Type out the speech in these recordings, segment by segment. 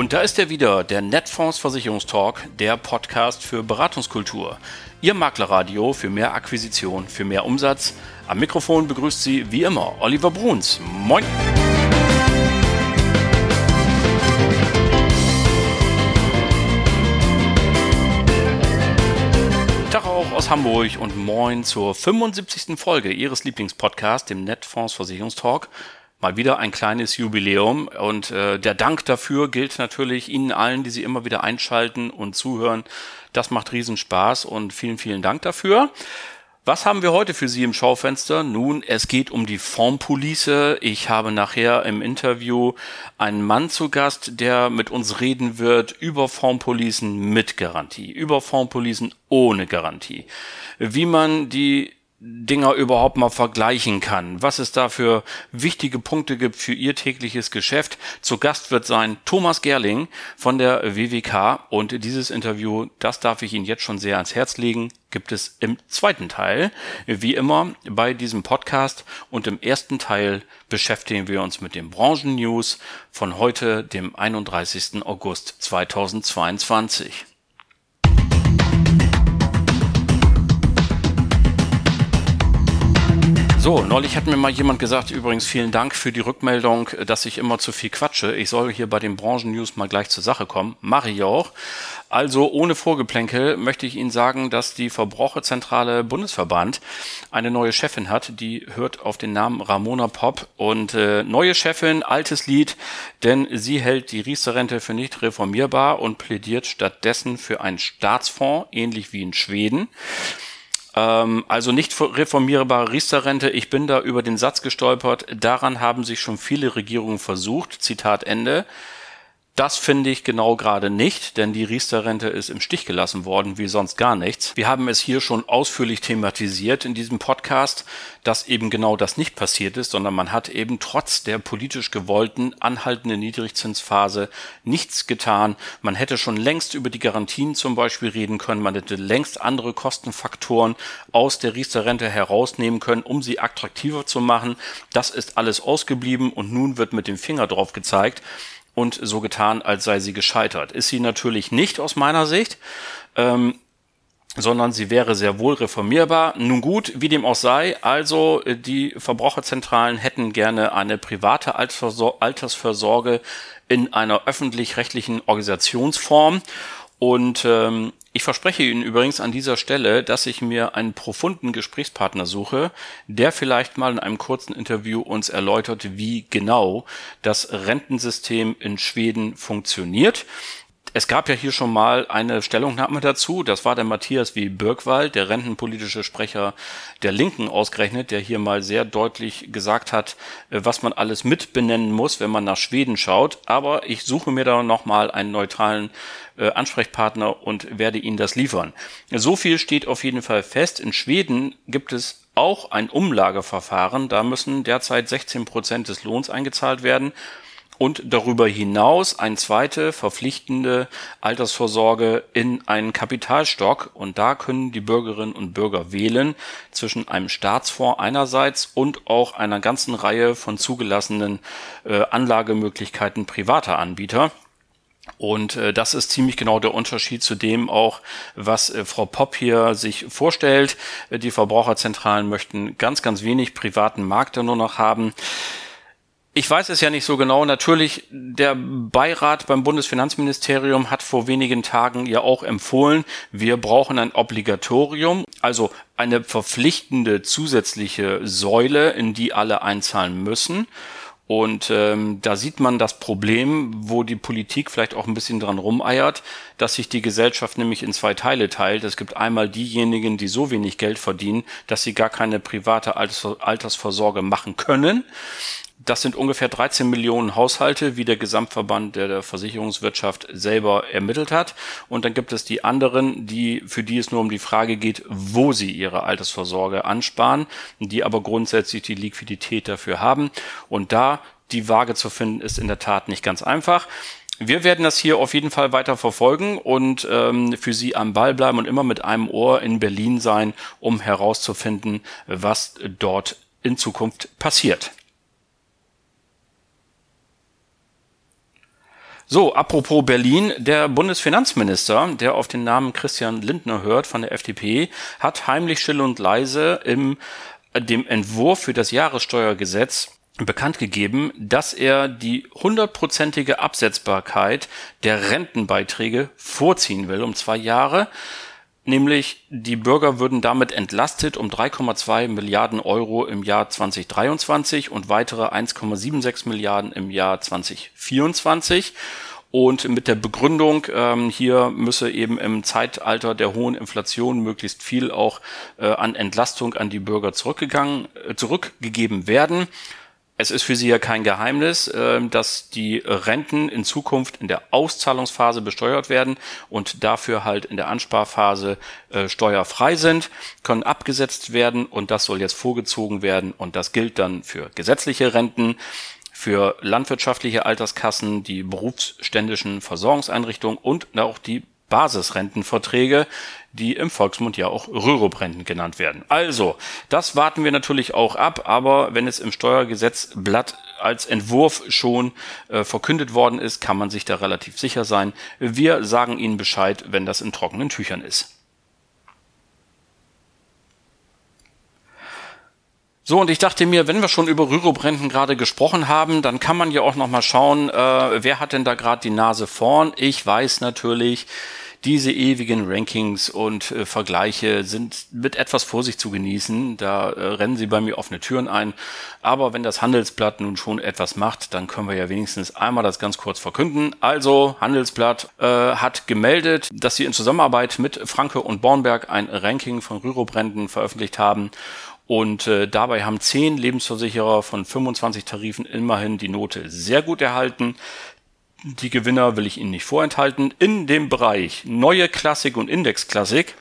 Und da ist er wieder, der Netfonds Versicherungstalk, der Podcast für Beratungskultur. Ihr Maklerradio für mehr Akquisition, für mehr Umsatz. Am Mikrofon begrüßt Sie wie immer Oliver Bruns. Moin! Tag auch aus Hamburg und moin zur 75. Folge Ihres Lieblingspodcasts, dem Netfonds Versicherungstalk mal wieder ein kleines Jubiläum und äh, der Dank dafür gilt natürlich Ihnen allen, die Sie immer wieder einschalten und zuhören. Das macht Riesenspaß und vielen, vielen Dank dafür. Was haben wir heute für Sie im Schaufenster? Nun, es geht um die Formpolice. Ich habe nachher im Interview einen Mann zu Gast, der mit uns reden wird über Formpolicen mit Garantie, über Formpolicen ohne Garantie. Wie man die Dinger überhaupt mal vergleichen kann, was es da für wichtige Punkte gibt für ihr tägliches Geschäft. Zu Gast wird sein Thomas Gerling von der WWK und dieses Interview, das darf ich Ihnen jetzt schon sehr ans Herz legen, gibt es im zweiten Teil, wie immer bei diesem Podcast und im ersten Teil beschäftigen wir uns mit den Branchen-News von heute, dem 31. August 2022. So, neulich hat mir mal jemand gesagt, übrigens vielen Dank für die Rückmeldung, dass ich immer zu viel quatsche. Ich soll hier bei den Branchen-News mal gleich zur Sache kommen. Mache ich auch. Also ohne Vorgeplänkel möchte ich Ihnen sagen, dass die Verbraucherzentrale Bundesverband eine neue Chefin hat. Die hört auf den Namen Ramona Popp. Und äh, neue Chefin, altes Lied, denn sie hält die Riester-Rente für nicht reformierbar und plädiert stattdessen für einen Staatsfonds, ähnlich wie in Schweden. Ähm, also nicht reformierbare Riester-Rente. Ich bin da über den Satz gestolpert. Daran haben sich schon viele Regierungen versucht. Zitat Ende. Das finde ich genau gerade nicht, denn die Riester-Rente ist im Stich gelassen worden, wie sonst gar nichts. Wir haben es hier schon ausführlich thematisiert in diesem Podcast, dass eben genau das nicht passiert ist, sondern man hat eben trotz der politisch gewollten anhaltenden Niedrigzinsphase nichts getan. Man hätte schon längst über die Garantien zum Beispiel reden können, man hätte längst andere Kostenfaktoren aus der Riester-Rente herausnehmen können, um sie attraktiver zu machen. Das ist alles ausgeblieben und nun wird mit dem Finger drauf gezeigt und so getan, als sei sie gescheitert. Ist sie natürlich nicht aus meiner Sicht. Ähm, sondern sie wäre sehr wohl reformierbar. Nun gut, wie dem auch sei, also äh, die Verbraucherzentralen hätten gerne eine private Altersvorsorge in einer öffentlich-rechtlichen Organisationsform und ähm, ich verspreche Ihnen übrigens an dieser Stelle, dass ich mir einen profunden Gesprächspartner suche, der vielleicht mal in einem kurzen Interview uns erläutert, wie genau das Rentensystem in Schweden funktioniert es gab ja hier schon mal eine Stellungnahme dazu. Das war der Matthias W. Birkwald, der rentenpolitische Sprecher der Linken ausgerechnet, der hier mal sehr deutlich gesagt hat, äh, was man alles mit benennen muss, wenn man nach Schweden schaut. Aber ich suche mir da nochmal einen neutralen äh, Ansprechpartner und werde Ihnen das liefern. So viel steht auf jeden Fall fest. In Schweden gibt es auch ein Umlageverfahren. Da müssen derzeit 16 Prozent des Lohns eingezahlt werden und darüber hinaus eine zweite verpflichtende Altersvorsorge in einen Kapitalstock. Und da können die Bürgerinnen und Bürger wählen zwischen einem Staatsfonds einerseits und auch einer ganzen Reihe von zugelassenen äh, Anlagemöglichkeiten privater Anbieter. Und äh, das ist ziemlich genau der Unterschied zu dem auch, was äh, Frau Popp hier sich vorstellt. Äh, die Verbraucherzentralen möchten ganz, ganz wenig privaten Markt nur noch haben. Ich weiß es ja nicht so genau. Natürlich, der Beirat beim Bundesfinanzministerium hat vor wenigen Tagen ja auch empfohlen, wir brauchen ein Obligatorium, also eine verpflichtende zusätzliche Säule, in die alle einzahlen müssen. Und ähm, da sieht man das Problem, wo die Politik vielleicht auch ein bisschen dran rumeiert, dass sich die Gesellschaft nämlich in zwei Teile teilt. Es gibt einmal diejenigen, die so wenig Geld verdienen, dass sie gar keine private Altersvorsorge machen können. Das sind ungefähr 13 Millionen Haushalte, wie der Gesamtverband der, Versicherungswirtschaft selber ermittelt hat. Und dann gibt es die anderen, die, für die es nur um die Frage geht, wo sie ihre Altersvorsorge ansparen, die aber grundsätzlich die Liquidität dafür haben. Und da die Waage zu finden, ist in der Tat nicht ganz einfach. Wir werden das hier auf jeden Fall weiter verfolgen und ähm, für Sie am Ball bleiben und immer mit einem Ohr in Berlin sein, um herauszufinden, was dort in Zukunft passiert. So, apropos Berlin, der Bundesfinanzminister, der auf den Namen Christian Lindner hört von der FDP, hat heimlich still und leise im dem Entwurf für das Jahressteuergesetz bekannt gegeben, dass er die hundertprozentige Absetzbarkeit der Rentenbeiträge vorziehen will um zwei Jahre. Nämlich die Bürger würden damit entlastet um 3,2 Milliarden Euro im Jahr 2023 und weitere 1,76 Milliarden im Jahr 2024. Und mit der Begründung, ähm, hier müsse eben im Zeitalter der hohen Inflation möglichst viel auch äh, an Entlastung an die Bürger zurückgegangen, äh, zurückgegeben werden. Es ist für Sie ja kein Geheimnis, äh, dass die Renten in Zukunft in der Auszahlungsphase besteuert werden und dafür halt in der Ansparphase äh, steuerfrei sind, können abgesetzt werden und das soll jetzt vorgezogen werden und das gilt dann für gesetzliche Renten, für landwirtschaftliche Alterskassen, die berufsständischen Versorgungseinrichtungen und auch die Basisrentenverträge, die im Volksmund ja auch Rüruprenten genannt werden. Also, das warten wir natürlich auch ab, aber wenn es im Steuergesetzblatt als Entwurf schon äh, verkündet worden ist, kann man sich da relativ sicher sein. Wir sagen Ihnen Bescheid, wenn das in trockenen Tüchern ist. So, und ich dachte mir, wenn wir schon über Rüruprenten gerade gesprochen haben, dann kann man ja auch noch mal schauen, äh, wer hat denn da gerade die Nase vorn? Ich weiß natürlich, diese ewigen Rankings und äh, Vergleiche sind mit etwas Vorsicht zu genießen. Da äh, rennen sie bei mir offene Türen ein. Aber wenn das Handelsblatt nun schon etwas macht, dann können wir ja wenigstens einmal das ganz kurz verkünden. Also, Handelsblatt äh, hat gemeldet, dass sie in Zusammenarbeit mit Franke und Bornberg ein Ranking von Rüruprenten veröffentlicht haben. Und äh, dabei haben zehn Lebensversicherer von 25 Tarifen immerhin die Note sehr gut erhalten. Die Gewinner will ich Ihnen nicht vorenthalten. In dem Bereich Neue Klassik und Indexklassik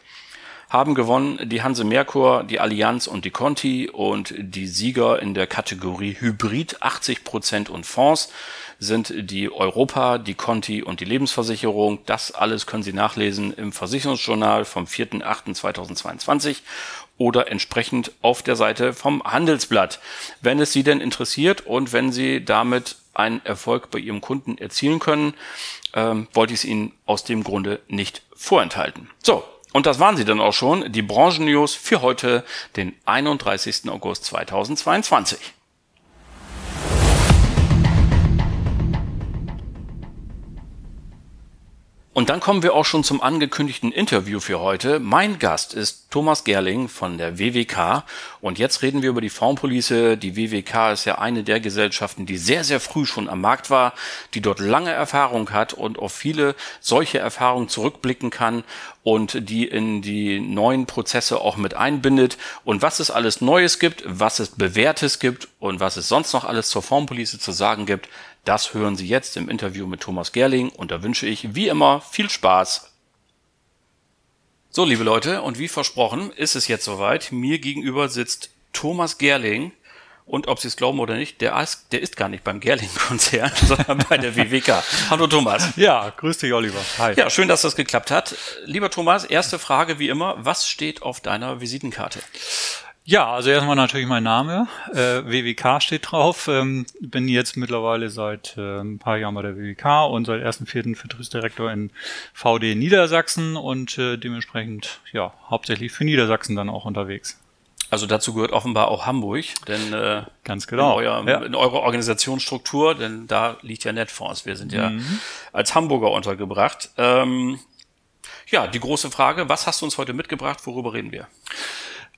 haben gewonnen die Hanse Merkur, die Allianz und die Conti und die Sieger in der Kategorie Hybrid 80% und Fonds sind die Europa, die Conti und die Lebensversicherung. Das alles können Sie nachlesen im Versicherungsjournal vom 4.8.2022 oder entsprechend auf der Seite vom Handelsblatt. Wenn es Sie denn interessiert und wenn Sie damit einen Erfolg bei Ihrem Kunden erzielen können, ähm, wollte ich es Ihnen aus dem Grunde nicht vorenthalten. So, und das waren sie dann auch schon, die Branchennews für heute, den 31. August 2022. Und dann kommen wir auch schon zum angekündigten Interview für heute. Mein Gast ist Thomas Gerling von der WWK. Und jetzt reden wir über die Fondspolice. Die WWK ist ja eine der Gesellschaften, die sehr, sehr früh schon am Markt war, die dort lange Erfahrung hat und auf viele solche Erfahrungen zurückblicken kann und die in die neuen Prozesse auch mit einbindet. Und was es alles Neues gibt, was es Bewährtes gibt und was es sonst noch alles zur Fondspolice zu sagen gibt, das hören Sie jetzt im Interview mit Thomas Gerling und da wünsche ich wie immer viel Spaß. So, liebe Leute, und wie versprochen ist es jetzt soweit. Mir gegenüber sitzt Thomas Gerling. Und ob Sie es glauben oder nicht, der ist, der ist gar nicht beim Gerling-Konzern, sondern bei der WWK. Hallo Thomas. Ja, grüß dich Oliver. Hi. Ja, schön, dass das geklappt hat. Lieber Thomas, erste Frage wie immer. Was steht auf deiner Visitenkarte? Ja, also erstmal natürlich mein Name. Äh, WWK steht drauf. Ähm, bin jetzt mittlerweile seit äh, ein paar Jahren bei der WWK und seit 1.4. Vertriebsdirektor in VD Niedersachsen und äh, dementsprechend ja hauptsächlich für Niedersachsen dann auch unterwegs. Also dazu gehört offenbar auch Hamburg, denn äh, ganz genau in, euer, ja. in eurer Organisationsstruktur, denn da liegt ja Netfonds. Wir sind ja mhm. als Hamburger untergebracht. Ähm, ja, die große Frage: Was hast du uns heute mitgebracht? Worüber reden wir?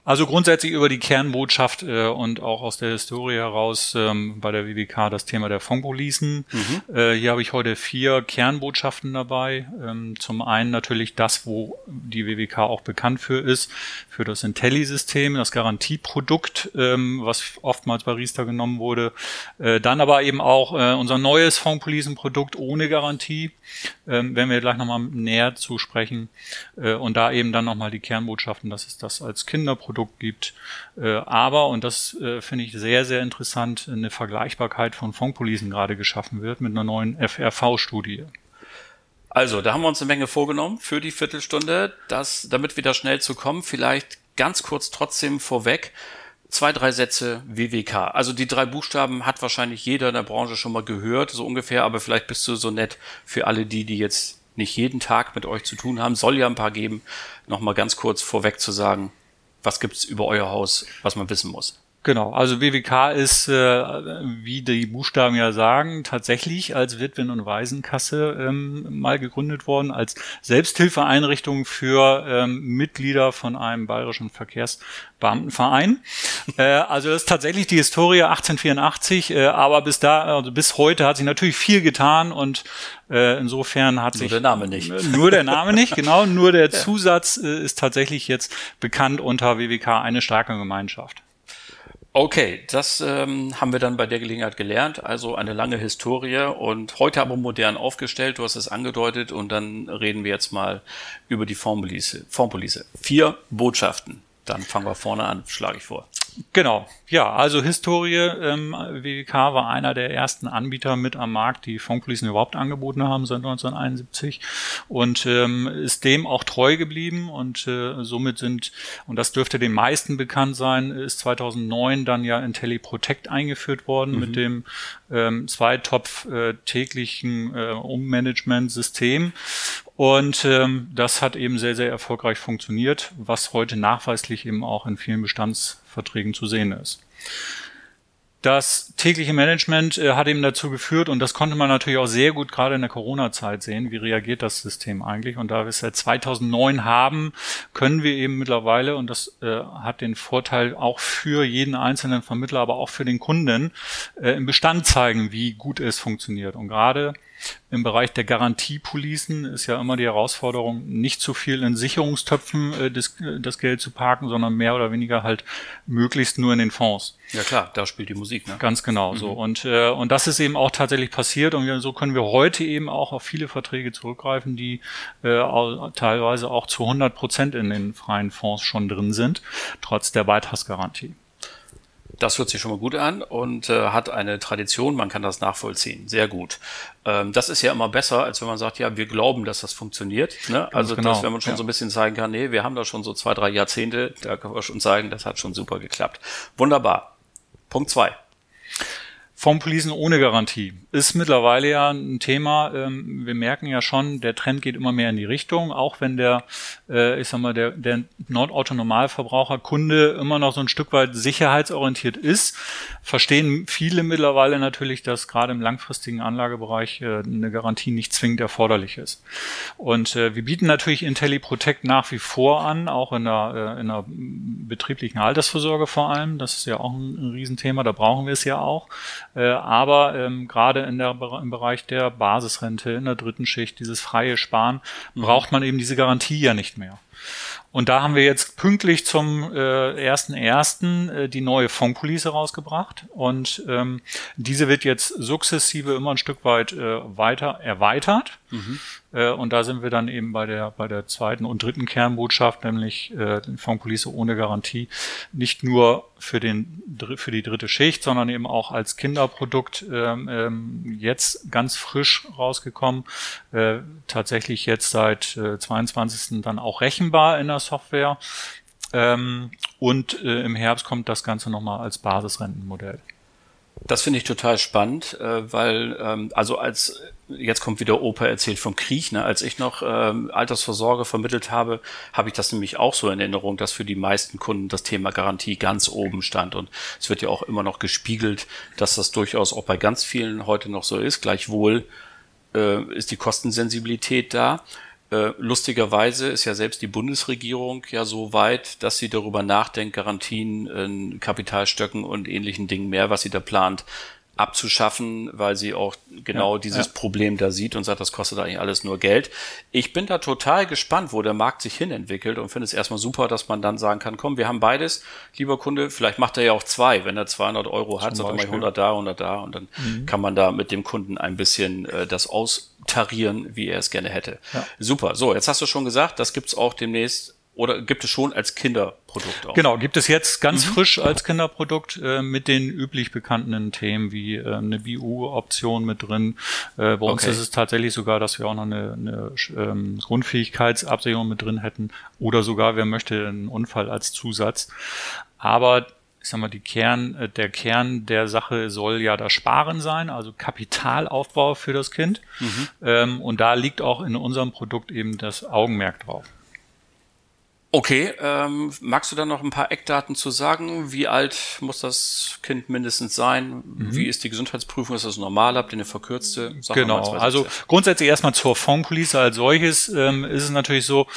Also grundsätzlich über die Kernbotschaft äh, und auch aus der Historie heraus ähm, bei der WWK das Thema der Fondpolicen. Mhm. Äh, hier habe ich heute vier Kernbotschaften dabei. Ähm, zum einen natürlich das, wo die WWK auch bekannt für ist, für das Intelli-System, das Garantieprodukt, ähm, was oftmals bei Riester genommen wurde. Äh, dann aber eben auch äh, unser neues Fondpolicenprodukt ohne Garantie, ähm, werden wir gleich nochmal näher zu sprechen. Äh, und da eben dann nochmal die Kernbotschaften, dass es das als Kinderprodukt Produkt gibt. Äh, aber, und das äh, finde ich sehr, sehr interessant, eine Vergleichbarkeit von Fondpolicen gerade geschaffen wird mit einer neuen FRV-Studie. Also, da haben wir uns eine Menge vorgenommen für die Viertelstunde, das, damit wir da schnell zu kommen. Vielleicht ganz kurz trotzdem vorweg. zwei, drei Sätze WWK. Also die drei Buchstaben hat wahrscheinlich jeder in der Branche schon mal gehört, so ungefähr, aber vielleicht bist du so nett für alle die, die jetzt nicht jeden Tag mit euch zu tun haben, soll ja ein paar geben, nochmal ganz kurz vorweg zu sagen, was gibt's über euer Haus, was man wissen muss. Genau, also WWK ist, äh, wie die Buchstaben ja sagen, tatsächlich als Witwen- und Waisenkasse ähm, mal gegründet worden, als Selbsthilfeeinrichtung für ähm, Mitglieder von einem bayerischen Verkehrsbeamtenverein. äh, also das ist tatsächlich die Historie 1884, äh, aber bis da, also bis heute hat sich natürlich viel getan und äh, insofern hat nur sich der Name nicht. Nur der Name nicht, genau. Nur der Zusatz äh, ist tatsächlich jetzt bekannt unter WWK eine starke Gemeinschaft. Okay, das ähm, haben wir dann bei der Gelegenheit gelernt. Also eine lange Historie und heute aber modern aufgestellt. Du hast es angedeutet und dann reden wir jetzt mal über die. Formpolice. Vier Botschaften. Dann fangen wir vorne an, schlage ich vor. Genau, ja, also Historie, ähm, WWK war einer der ersten Anbieter mit am Markt, die Funkpolicen überhaupt angeboten haben seit 1971 und ähm, ist dem auch treu geblieben und äh, somit sind, und das dürfte den meisten bekannt sein, ist 2009 dann ja IntelliProtect eingeführt worden mhm. mit dem ähm, Zweitopf äh, täglichen äh, Ummanagement-System und ähm, das hat eben sehr, sehr erfolgreich funktioniert, was heute nachweislich eben auch in vielen Bestandsverträgen zu sehen ist. Das tägliche Management äh, hat eben dazu geführt, und das konnte man natürlich auch sehr gut gerade in der Corona-Zeit sehen, wie reagiert das System eigentlich. Und da wir es seit 2009 haben, können wir eben mittlerweile, und das äh, hat den Vorteil auch für jeden einzelnen Vermittler, aber auch für den Kunden, äh, im Bestand zeigen, wie gut es funktioniert. Und gerade im Bereich der Garantiepolicen ist ja immer die Herausforderung, nicht zu viel in Sicherungstöpfen äh, das, das Geld zu parken, sondern mehr oder weniger halt möglichst nur in den Fonds. Ja klar, da spielt die Musik, ne? Ganz genau mhm. so. Und, äh, und das ist eben auch tatsächlich passiert und wir, so können wir heute eben auch auf viele Verträge zurückgreifen, die äh, teilweise auch zu 100 Prozent in den freien Fonds schon drin sind, trotz der Beitragsgarantie. Das hört sich schon mal gut an und äh, hat eine Tradition, man kann das nachvollziehen. Sehr gut. Ähm, das ist ja immer besser, als wenn man sagt, ja, wir glauben, dass das funktioniert. Ne? Also, genau. dass, wenn man schon ja. so ein bisschen zeigen kann, nee, wir haben da schon so zwei, drei Jahrzehnte, da können wir schon zeigen, das hat schon super geklappt. Wunderbar. Punkt zwei. Formpolicen ohne Garantie ist mittlerweile ja ein Thema. Ähm, wir merken ja schon, der Trend geht immer mehr in die Richtung, auch wenn der, äh, ich sag mal, der, der Nordautonormalverbraucher Kunde immer noch so ein Stück weit sicherheitsorientiert ist, verstehen viele mittlerweile natürlich, dass gerade im langfristigen Anlagebereich äh, eine Garantie nicht zwingend erforderlich ist. Und äh, wir bieten natürlich IntelliProtect nach wie vor an, auch in der, in der betrieblichen Altersvorsorge vor allem. Das ist ja auch ein, ein Riesenthema, da brauchen wir es ja auch. Äh, aber ähm, gerade in der, im Bereich der Basisrente, in der dritten Schicht, dieses freie Sparen, mhm. braucht man eben diese Garantie ja nicht mehr. Und da haben wir jetzt pünktlich zum äh, 1.1. Äh, die neue Fondpolice rausgebracht. Und ähm, diese wird jetzt sukzessive immer ein Stück weit äh, weiter erweitert. Mhm. Äh, und da sind wir dann eben bei der, bei der zweiten und dritten Kernbotschaft, nämlich äh, Fondpolice ohne Garantie, nicht nur für, den, für die dritte Schicht, sondern eben auch als Kinderprodukt ähm, ähm, jetzt ganz frisch rausgekommen. Äh, tatsächlich jetzt seit äh, 22. dann auch rechenbar in der Software. Ähm, und äh, im Herbst kommt das Ganze nochmal als Basisrentenmodell. Das finde ich total spannend, äh, weil ähm, also als jetzt kommt wieder Opa erzählt vom Krieg, ne? als ich noch ähm, Altersvorsorge vermittelt habe, habe ich das nämlich auch so in Erinnerung, dass für die meisten Kunden das Thema Garantie ganz oben stand und es wird ja auch immer noch gespiegelt, dass das durchaus auch bei ganz vielen heute noch so ist. Gleichwohl äh, ist die Kostensensibilität da äh, lustigerweise ist ja selbst die Bundesregierung ja so weit, dass sie darüber nachdenkt, Garantien, Kapitalstöcken und ähnlichen Dingen mehr, was sie da plant, abzuschaffen, weil sie auch genau ja, dieses ja. Problem da sieht und sagt, das kostet eigentlich alles nur Geld. Ich bin da total gespannt, wo der Markt sich hin entwickelt und finde es erstmal super, dass man dann sagen kann, komm, wir haben beides, lieber Kunde, vielleicht macht er ja auch zwei, wenn er 200 Euro hat, sagt er mal 100 da, 100 da und dann mhm. kann man da mit dem Kunden ein bisschen äh, das austarieren, wie er es gerne hätte. Ja. Super. So, jetzt hast du schon gesagt, das gibt's auch demnächst oder gibt es schon als Kinderprodukt auch? Genau, gibt es jetzt ganz mhm. frisch als Kinderprodukt äh, mit den üblich bekannten Themen wie äh, eine BU-Option mit drin. Äh, bei uns okay. ist es tatsächlich sogar, dass wir auch noch eine, eine ähm, Grundfähigkeitsabsicherung mit drin hätten oder sogar, wer möchte, einen Unfall als Zusatz. Aber ich sag mal, die Kern, äh, der Kern der Sache soll ja das Sparen sein, also Kapitalaufbau für das Kind. Mhm. Ähm, und da liegt auch in unserem Produkt eben das Augenmerk drauf. Okay, ähm, magst du da noch ein paar Eckdaten zu sagen? Wie alt muss das Kind mindestens sein? Mhm. Wie ist die Gesundheitsprüfung? Ist das normal? Habt ihr eine verkürzte? Sag genau, also grundsätzlich erstmal zur Fondpolice als solches ähm, ist es natürlich so,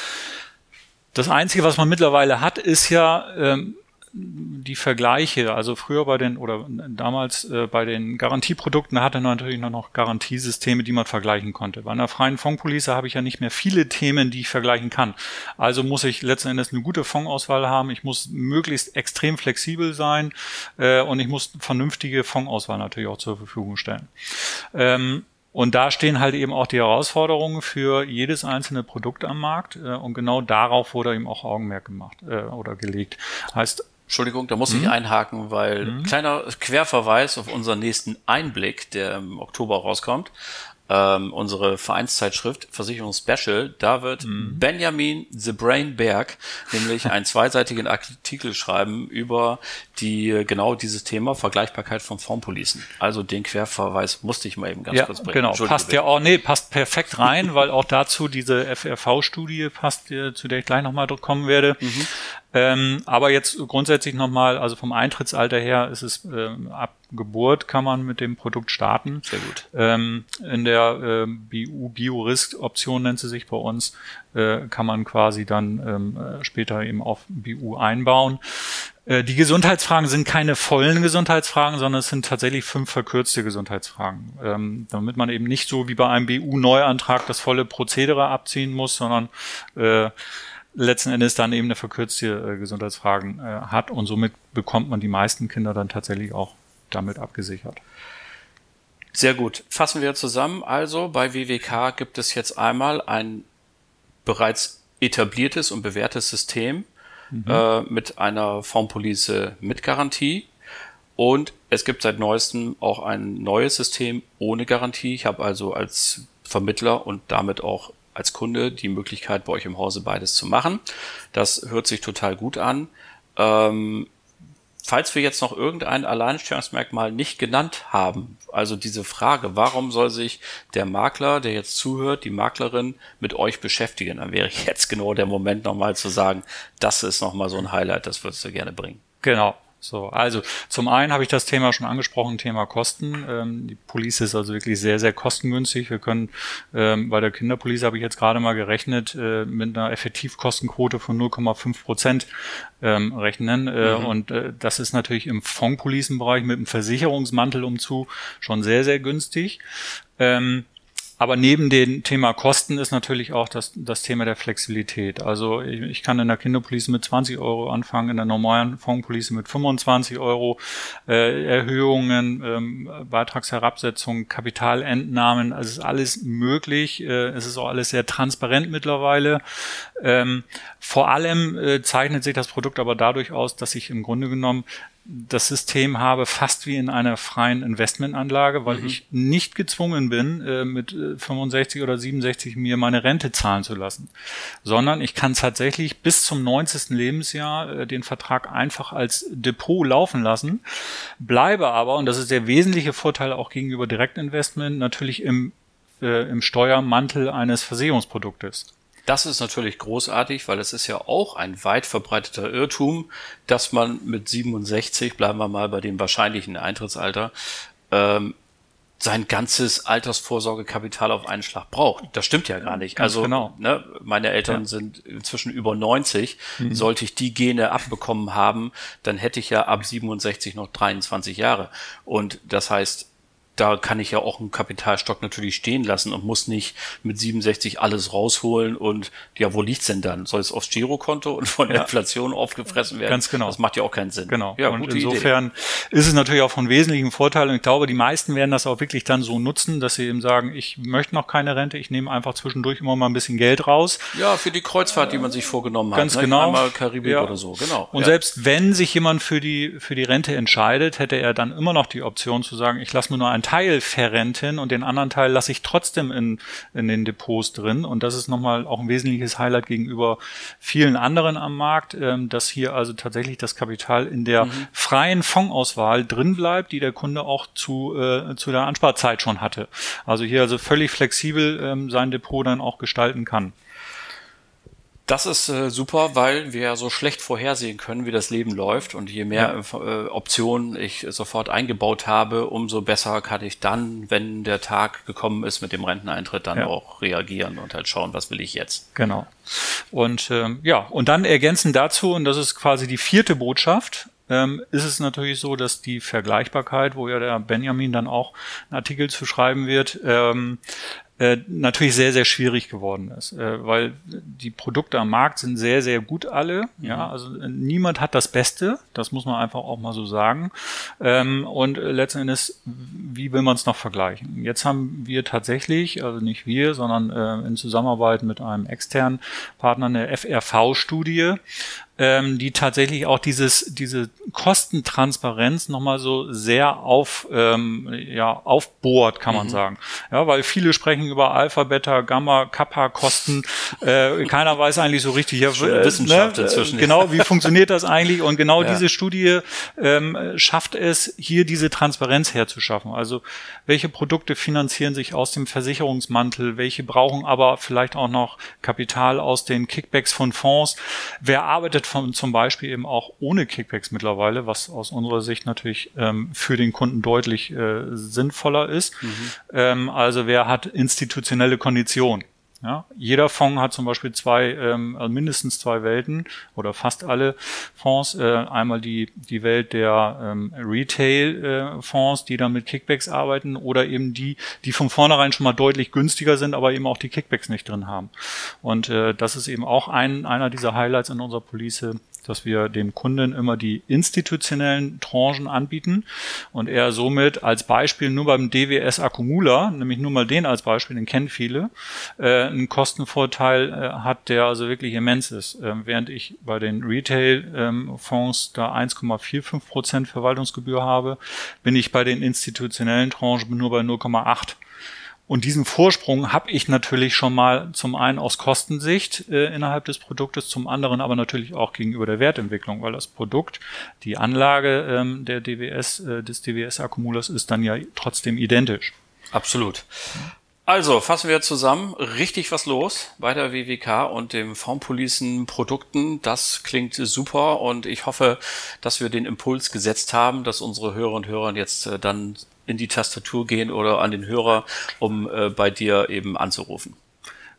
das Einzige, was man mittlerweile hat, ist ja ähm, die Vergleiche, also früher bei den oder damals äh, bei den Garantieprodukten hatte man natürlich noch, noch Garantiesysteme, die man vergleichen konnte. Bei einer freien Fondspolice habe ich ja nicht mehr viele Themen, die ich vergleichen kann. Also muss ich letzten Endes eine gute Fondsauswahl haben, ich muss möglichst extrem flexibel sein äh, und ich muss vernünftige Fondsauswahl natürlich auch zur Verfügung stellen. Ähm, und da stehen halt eben auch die Herausforderungen für jedes einzelne Produkt am Markt. Äh, und genau darauf wurde eben auch Augenmerk gemacht äh, oder gelegt. Heißt, Entschuldigung, da muss mhm. ich einhaken, weil mhm. kleiner Querverweis auf unseren nächsten Einblick, der im Oktober rauskommt ähm, unsere Vereinszeitschrift Versicherung Special, da wird mhm. Benjamin The Brain Berg nämlich einen zweiseitigen Artikel schreiben über die genau dieses Thema Vergleichbarkeit von Formpolicen. Also den Querverweis musste ich mal eben ganz ja, kurz bringen. Genau, passt bitte. ja auch, nee, passt perfekt rein, weil auch dazu diese FRV-Studie passt, äh, zu der ich gleich nochmal kommen werde. Mhm. Ähm, aber jetzt grundsätzlich nochmal, also vom Eintrittsalter her ist es ähm, ab Geburt kann man mit dem Produkt starten. Sehr gut. Ähm, in der äh, BU-Bio-Risk-Option nennt sie sich bei uns, äh, kann man quasi dann ähm, äh, später eben auf BU einbauen. Äh, die Gesundheitsfragen sind keine vollen Gesundheitsfragen, sondern es sind tatsächlich fünf verkürzte Gesundheitsfragen, ähm, damit man eben nicht so wie bei einem BU-Neuantrag das volle Prozedere abziehen muss, sondern äh, letzten Endes dann eben eine verkürzte äh, Gesundheitsfragen äh, hat und somit bekommt man die meisten Kinder dann tatsächlich auch damit abgesichert. Sehr gut. Fassen wir zusammen. Also bei WWK gibt es jetzt einmal ein bereits etabliertes und bewährtes System mhm. äh, mit einer Formpolice mit Garantie. Und es gibt seit neuestem auch ein neues System ohne Garantie. Ich habe also als Vermittler und damit auch als Kunde die Möglichkeit, bei euch im Hause beides zu machen. Das hört sich total gut an. Ähm, falls wir jetzt noch irgendein Alleinstellungsmerkmal nicht genannt haben, also diese Frage, warum soll sich der Makler, der jetzt zuhört, die Maklerin mit euch beschäftigen, dann wäre jetzt genau der Moment nochmal zu sagen, das ist nochmal so ein Highlight, das würdest du gerne bringen. Genau. So, also zum einen habe ich das Thema schon angesprochen, Thema Kosten. Ähm, die Police ist also wirklich sehr, sehr kostengünstig. Wir können ähm, bei der Kinderpolice habe ich jetzt gerade mal gerechnet äh, mit einer Effektivkostenquote von 0,5 Prozent ähm, rechnen. Äh, mhm. Und äh, das ist natürlich im Fondpolicenbereich mit dem Versicherungsmantelumzug schon sehr, sehr günstig. Ähm, aber neben dem Thema Kosten ist natürlich auch das, das Thema der Flexibilität. Also ich, ich kann in der Kinderpolice mit 20 Euro anfangen, in der normalen Fondspolice mit 25 Euro, äh, Erhöhungen, ähm, Beitragsherabsetzung, Kapitalentnahmen, also es ist alles möglich. Äh, es ist auch alles sehr transparent mittlerweile. Ähm, vor allem äh, zeichnet sich das Produkt aber dadurch aus, dass ich im Grunde genommen das System habe, fast wie in einer freien Investmentanlage, weil mhm. ich nicht gezwungen bin, äh, mit 65 äh, oder 67 mir meine Rente zahlen zu lassen, sondern ich kann tatsächlich bis zum 90. Lebensjahr äh, den Vertrag einfach als Depot laufen lassen, bleibe aber, und das ist der wesentliche Vorteil auch gegenüber Direktinvestment, natürlich im, äh, im Steuermantel eines Versicherungsproduktes. Das ist natürlich großartig, weil es ist ja auch ein weit verbreiteter Irrtum, dass man mit 67, bleiben wir mal bei dem wahrscheinlichen Eintrittsalter, ähm, sein ganzes Altersvorsorgekapital auf einen Schlag braucht. Das stimmt ja gar nicht. also genau. ne, meine Eltern ja. sind inzwischen über 90. Mhm. Sollte ich die Gene abbekommen haben, dann hätte ich ja ab 67 noch 23 Jahre. Und das heißt, da kann ich ja auch einen Kapitalstock natürlich stehen lassen und muss nicht mit 67 alles rausholen und ja, wo liegt's denn dann? Soll es aufs Girokonto und von der ja. Inflation aufgefressen werden? Ganz genau. Das macht ja auch keinen Sinn. Genau. Ja, und insofern Idee. ist es natürlich auch von wesentlichen Vorteil und ich glaube, die meisten werden das auch wirklich dann so nutzen, dass sie eben sagen, ich möchte noch keine Rente, ich nehme einfach zwischendurch immer mal ein bisschen Geld raus. Ja, für die Kreuzfahrt, die man sich vorgenommen hat. Ganz ne? genau. Einmal Karibik ja. oder so, genau. Und ja. selbst wenn sich jemand für die, für die Rente entscheidet, hätte er dann immer noch die Option zu sagen, ich lasse nur noch einen Teil verrenten und den anderen Teil lasse ich trotzdem in, in den Depots drin. Und das ist nochmal auch ein wesentliches Highlight gegenüber vielen anderen am Markt, ähm, dass hier also tatsächlich das Kapital in der mhm. freien Fondsauswahl drin bleibt, die der Kunde auch zu, äh, zu der Ansparzeit schon hatte. Also hier also völlig flexibel ähm, sein Depot dann auch gestalten kann. Das ist äh, super, weil wir ja so schlecht vorhersehen können, wie das Leben läuft. Und je mehr ja. äh, Optionen ich sofort eingebaut habe, umso besser kann ich dann, wenn der Tag gekommen ist mit dem Renteneintritt, dann ja. auch reagieren und halt schauen, was will ich jetzt. Genau. Und ähm, ja, und dann ergänzen dazu, und das ist quasi die vierte Botschaft, ähm, ist es natürlich so, dass die Vergleichbarkeit, wo ja der Benjamin dann auch einen Artikel zu schreiben wird, ähm, äh, natürlich sehr, sehr schwierig geworden ist, äh, weil die Produkte am Markt sind sehr, sehr gut alle. Mhm. Ja, also äh, niemand hat das Beste, das muss man einfach auch mal so sagen. Ähm, und letzten Endes, wie will man es noch vergleichen? Jetzt haben wir tatsächlich, also nicht wir, sondern äh, in Zusammenarbeit mit einem externen Partner eine FRV-Studie ähm, die tatsächlich auch dieses, diese Kostentransparenz nochmal so sehr auf, ähm, ja, aufbohrt, kann man mhm. sagen. Ja, weil viele sprechen über Alpha, Beta, Gamma, Kappa Kosten. Äh, keiner weiß eigentlich so richtig, ja, äh, Wissenschaft ne, inzwischen. Genau, wie funktioniert das eigentlich? Und genau ja. diese Studie ähm, schafft es, hier diese Transparenz herzuschaffen. Also welche Produkte finanzieren sich aus dem Versicherungsmantel, welche brauchen aber vielleicht auch noch Kapital aus den Kickbacks von Fonds. Wer arbeitet von, zum Beispiel eben auch ohne Kickbacks mittlerweile, was aus unserer Sicht natürlich ähm, für den Kunden deutlich äh, sinnvoller ist. Mhm. Ähm, also wer hat institutionelle Konditionen? Ja, jeder Fonds hat zum Beispiel zwei, ähm, also mindestens zwei Welten oder fast alle Fonds. Äh, einmal die, die Welt der ähm, Retail-Fonds, äh, die dann mit Kickbacks arbeiten oder eben die, die von vornherein schon mal deutlich günstiger sind, aber eben auch die Kickbacks nicht drin haben. Und äh, das ist eben auch ein, einer dieser Highlights in unserer Police, dass wir dem Kunden immer die institutionellen Tranchen anbieten und er somit als Beispiel nur beim DWS Akkumula, nämlich nur mal den als Beispiel, den kennen viele, äh, einen Kostenvorteil äh, hat, der also wirklich immens ist. Äh, während ich bei den Retail-Fonds ähm, da 1,45 Prozent Verwaltungsgebühr habe, bin ich bei den institutionellen Tranchen nur bei 0,8. Und diesen Vorsprung habe ich natürlich schon mal zum einen aus Kostensicht äh, innerhalb des Produktes, zum anderen aber natürlich auch gegenüber der Wertentwicklung, weil das Produkt, die Anlage ähm, der DWS, äh, des DWS-Akkumulers ist dann ja trotzdem identisch. Absolut. Also, fassen wir zusammen. Richtig was los bei der WWK und dem Formpolicen Produkten. Das klingt super und ich hoffe, dass wir den Impuls gesetzt haben, dass unsere Hörer und Hörer jetzt äh, dann in die Tastatur gehen oder an den Hörer, um äh, bei dir eben anzurufen.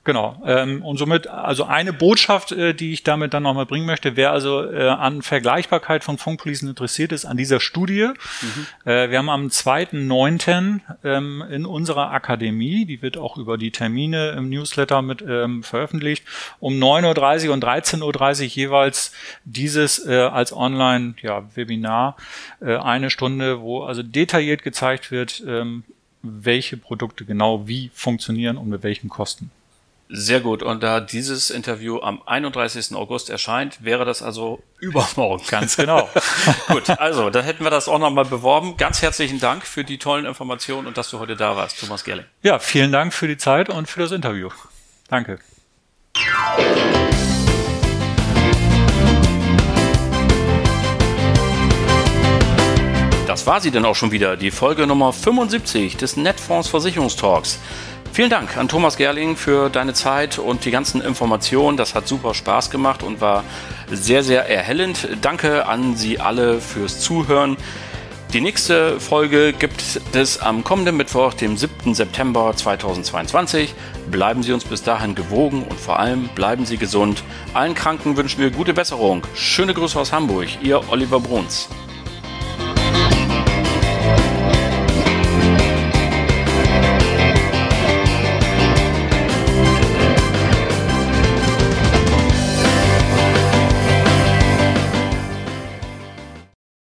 Genau. Ähm, und somit, also eine Botschaft, äh, die ich damit dann nochmal bringen möchte, wer also äh, an Vergleichbarkeit von Funkpolicen interessiert ist, an dieser Studie. Mhm. Äh, wir haben am 2.9. Ähm, in unserer Akademie, die wird auch über die Termine im Newsletter mit ähm, veröffentlicht, um 9.30 Uhr und 13.30 Uhr jeweils dieses äh, als Online-Webinar ja, äh, eine Stunde, wo also detailliert gezeigt wird, ähm, welche Produkte genau wie funktionieren und mit welchen Kosten. Sehr gut. Und da dieses Interview am 31. August erscheint, wäre das also übermorgen. Ganz genau. gut, also dann hätten wir das auch nochmal beworben. Ganz herzlichen Dank für die tollen Informationen und dass du heute da warst, Thomas Gerling. Ja, vielen Dank für die Zeit und für das Interview. Danke. Das war sie dann auch schon wieder, die Folge Nummer 75 des Netfonds Versicherungstalks. Vielen Dank an Thomas Gerling für deine Zeit und die ganzen Informationen. Das hat super Spaß gemacht und war sehr, sehr erhellend. Danke an Sie alle fürs Zuhören. Die nächste Folge gibt es am kommenden Mittwoch, dem 7. September 2022. Bleiben Sie uns bis dahin gewogen und vor allem bleiben Sie gesund. Allen Kranken wünschen wir gute Besserung. Schöne Grüße aus Hamburg, Ihr Oliver Bruns.